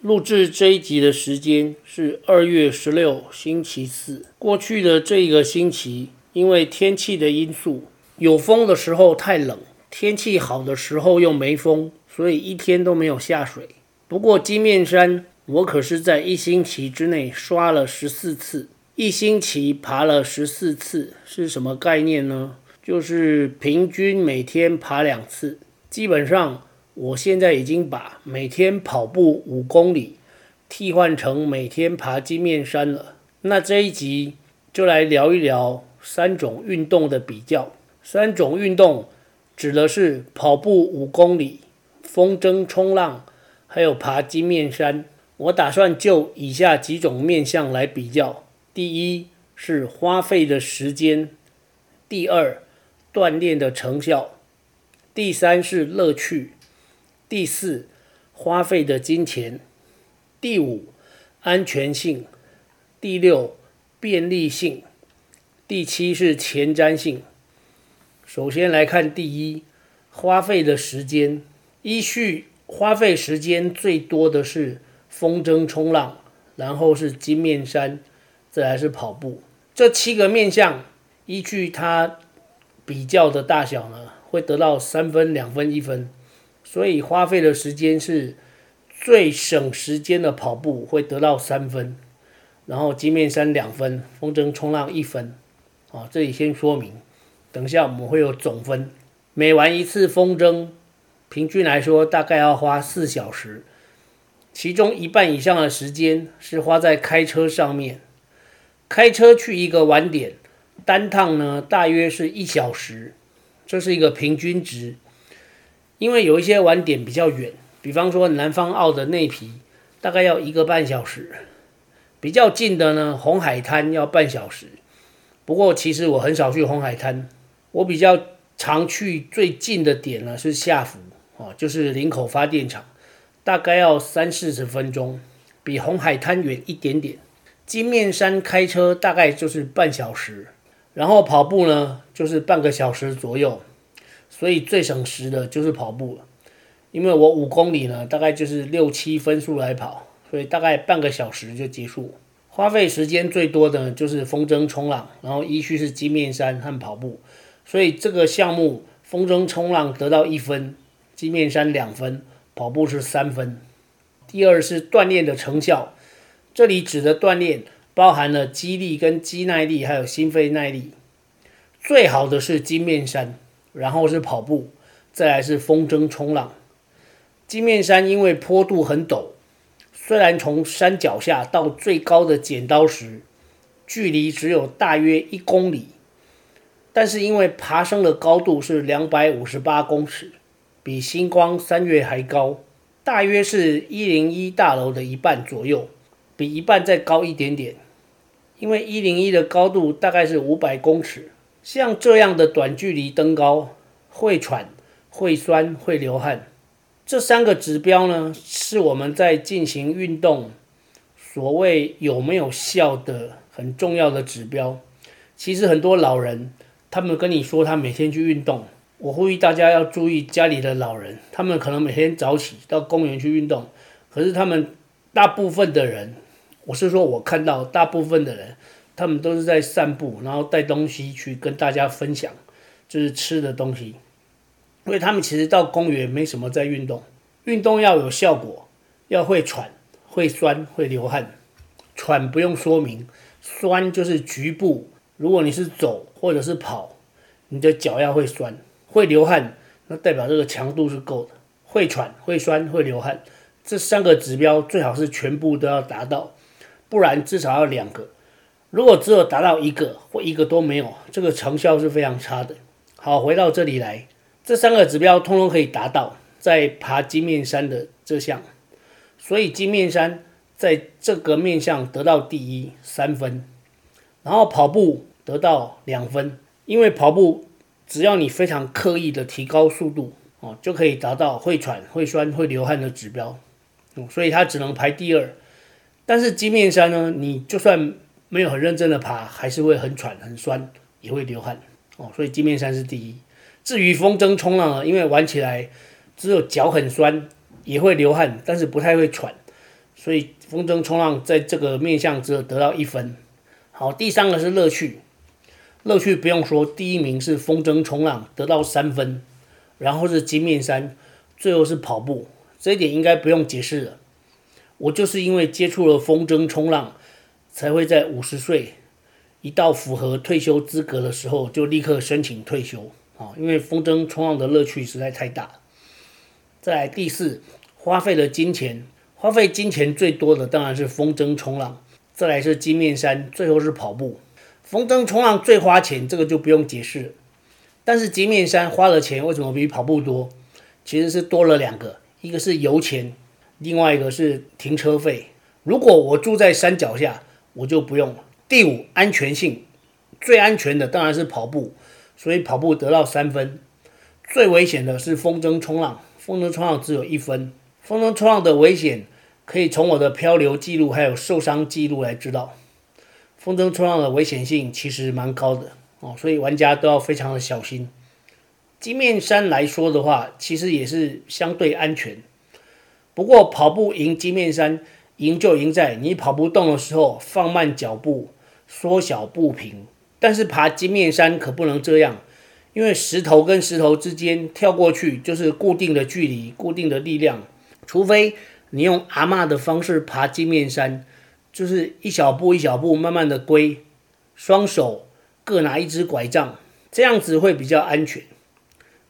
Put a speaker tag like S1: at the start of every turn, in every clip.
S1: 录制这一集的时间是二月十六，星期四。过去的这一个星期，因为天气的因素，有风的时候太冷，天气好的时候又没风，所以一天都没有下水。不过金面山，我可是在一星期之内刷了十四次，一星期爬了十四次，是什么概念呢？就是平均每天爬两次，基本上。我现在已经把每天跑步五公里替换成每天爬金面山了。那这一集就来聊一聊三种运动的比较。三种运动指的是跑步五公里、风筝冲浪，还有爬金面山。我打算就以下几种面向来比较：第一是花费的时间，第二锻炼的成效，第三是乐趣。第四，花费的金钱；第五，安全性；第六，便利性；第七是前瞻性。首先来看第一，花费的时间。依序花费时间最多的是风筝冲浪，然后是金面山，再来是跑步。这七个面向，依据它比较的大小呢，会得到三分、两分、一分。所以花费的时间是最省时间的跑步会得到三分，然后金面山两分，风筝冲浪一分。啊，这里先说明，等一下我们会有总分。每玩一次风筝，平均来说大概要花四小时，其中一半以上的时间是花在开车上面。开车去一个玩点，单趟呢大约是一小时，这是一个平均值。因为有一些玩点比较远，比方说南方澳的内皮，大概要一个半小时；比较近的呢，红海滩要半小时。不过其实我很少去红海滩，我比较常去最近的点呢是下福哦，就是林口发电厂，大概要三四十分钟，比红海滩远一点点。金面山开车大概就是半小时，然后跑步呢就是半个小时左右。所以最省时的就是跑步了，因为我五公里呢，大概就是六七分速来跑，所以大概半个小时就结束。花费时间最多的就是风筝冲浪，然后依序是金面山和跑步。所以这个项目风筝冲浪得到一分，金面山两分，跑步是三分。第二是锻炼的成效，这里指的锻炼包含了肌力跟肌耐力，还有心肺耐力。最好的是金面山。然后是跑步，再来是风筝冲浪。金面山因为坡度很陡，虽然从山脚下到最高的剪刀石距离只有大约一公里，但是因为爬升的高度是两百五十八公尺，比星光三月还高，大约是一零一大楼的一半左右，比一半再高一点点。因为一零一的高度大概是五百公尺。像这样的短距离登高，会喘、会酸、会流汗，这三个指标呢，是我们在进行运动所谓有没有效的很重要的指标。其实很多老人，他们跟你说他每天去运动，我呼吁大家要注意家里的老人，他们可能每天早起到公园去运动，可是他们大部分的人，我是说我看到大部分的人。他们都是在散步，然后带东西去跟大家分享，就是吃的东西。因为他们其实到公园没什么在运动，运动要有效果，要会喘、会酸、会流汗。喘不用说明，酸就是局部。如果你是走或者是跑，你的脚要会酸。会流汗，那代表这个强度是够的。会喘、会酸、会流汗，这三个指标最好是全部都要达到，不然至少要两个。如果只有达到一个或一个都没有，这个成效是非常差的。好，回到这里来，这三个指标通通可以达到，在爬金面山的这项，所以金面山在这个面向得到第一三分，然后跑步得到两分，因为跑步只要你非常刻意的提高速度哦，就可以达到会喘、会酸、会流汗的指标，所以它只能排第二。但是金面山呢，你就算没有很认真的爬，还是会很喘、很酸，也会流汗哦，所以金面山是第一。至于风筝冲浪呢，因为玩起来只有脚很酸，也会流汗，但是不太会喘，所以风筝冲浪在这个面向只有得到一分。好，第三个是乐趣，乐趣不用说，第一名是风筝冲浪，得到三分，然后是金面山，最后是跑步，这一点应该不用解释了。我就是因为接触了风筝冲浪，才会在五十岁一到符合退休资格的时候，就立刻申请退休啊！因为风筝冲浪的乐趣实在太大。再来第四，花费的金钱，花费金钱最多的当然是风筝冲浪。再来是金面山，最后是跑步。风筝冲浪最花钱，这个就不用解释。但是金面山花的钱为什么比跑步多？其实是多了两个，一个是油钱，另外一个是停车费。如果我住在山脚下，我就不用了。第五，安全性，最安全的当然是跑步，所以跑步得到三分。最危险的是风筝冲浪，风筝冲浪只有一分。风筝冲浪的危险。可以从我的漂流记录还有受伤记录来知道，风筝冲浪的危险性其实蛮高的哦，所以玩家都要非常的小心。金面山来说的话，其实也是相对安全。不过跑步赢金面山，赢就赢在你跑不动的时候放慢脚步，缩小步频。但是爬金面山可不能这样，因为石头跟石头之间跳过去就是固定的距离、固定的力量，除非。你用阿嬷的方式爬金面山，就是一小步一小步慢慢的归，双手各拿一支拐杖，这样子会比较安全。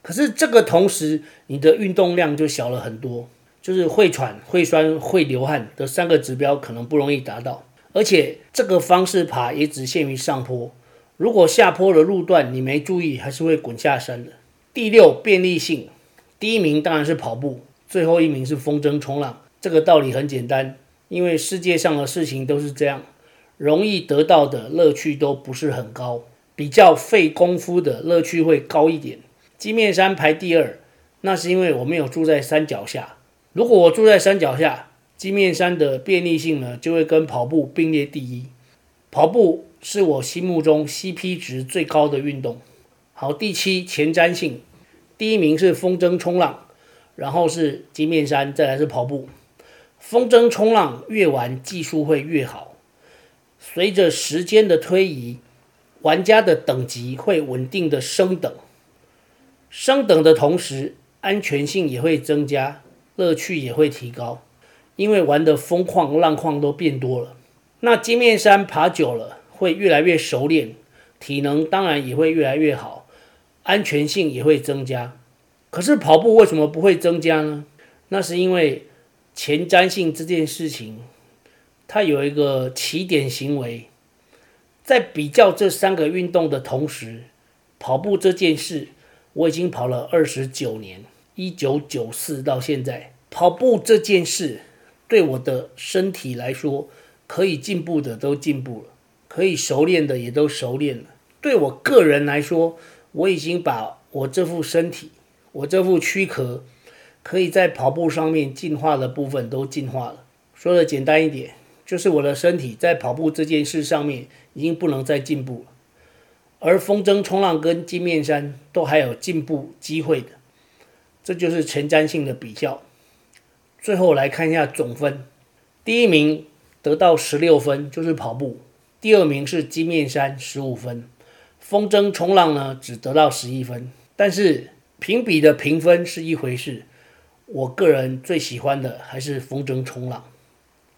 S1: 可是这个同时，你的运动量就小了很多，就是会喘、会酸、会流汗的三个指标可能不容易达到。而且这个方式爬也只限于上坡，如果下坡的路段你没注意，还是会滚下山的。第六，便利性，第一名当然是跑步，最后一名是风筝冲浪。这个道理很简单，因为世界上的事情都是这样，容易得到的乐趣都不是很高，比较费功夫的乐趣会高一点。金面山排第二，那是因为我没有住在山脚下。如果我住在山脚下，金面山的便利性呢，就会跟跑步并列第一。跑步是我心目中 CP 值最高的运动。好，第七，前瞻性，第一名是风筝冲浪，然后是金面山，再来是跑步。风筝冲浪越玩技术会越好，随着时间的推移，玩家的等级会稳定的升等，升等的同时，安全性也会增加，乐趣也会提高，因为玩的风况浪况都变多了。那金面山爬久了，会越来越熟练，体能当然也会越来越好，安全性也会增加。可是跑步为什么不会增加呢？那是因为。前瞻性这件事情，它有一个起点行为，在比较这三个运动的同时，跑步这件事我已经跑了二十九年，一九九四到现在，跑步这件事对我的身体来说，可以进步的都进步了，可以熟练的也都熟练了。对我个人来说，我已经把我这副身体，我这副躯壳。可以在跑步上面进化的部分都进化了。说的简单一点，就是我的身体在跑步这件事上面已经不能再进步了。而风筝冲浪跟金面山都还有进步机会的，这就是前瞻性的比较。最后来看一下总分，第一名得到十六分，就是跑步；第二名是金面山十五分，风筝冲浪呢只得到十一分。但是评比的评分是一回事。我个人最喜欢的还是风筝冲浪。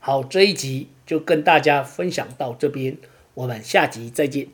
S1: 好，这一集就跟大家分享到这边，我们下集再见。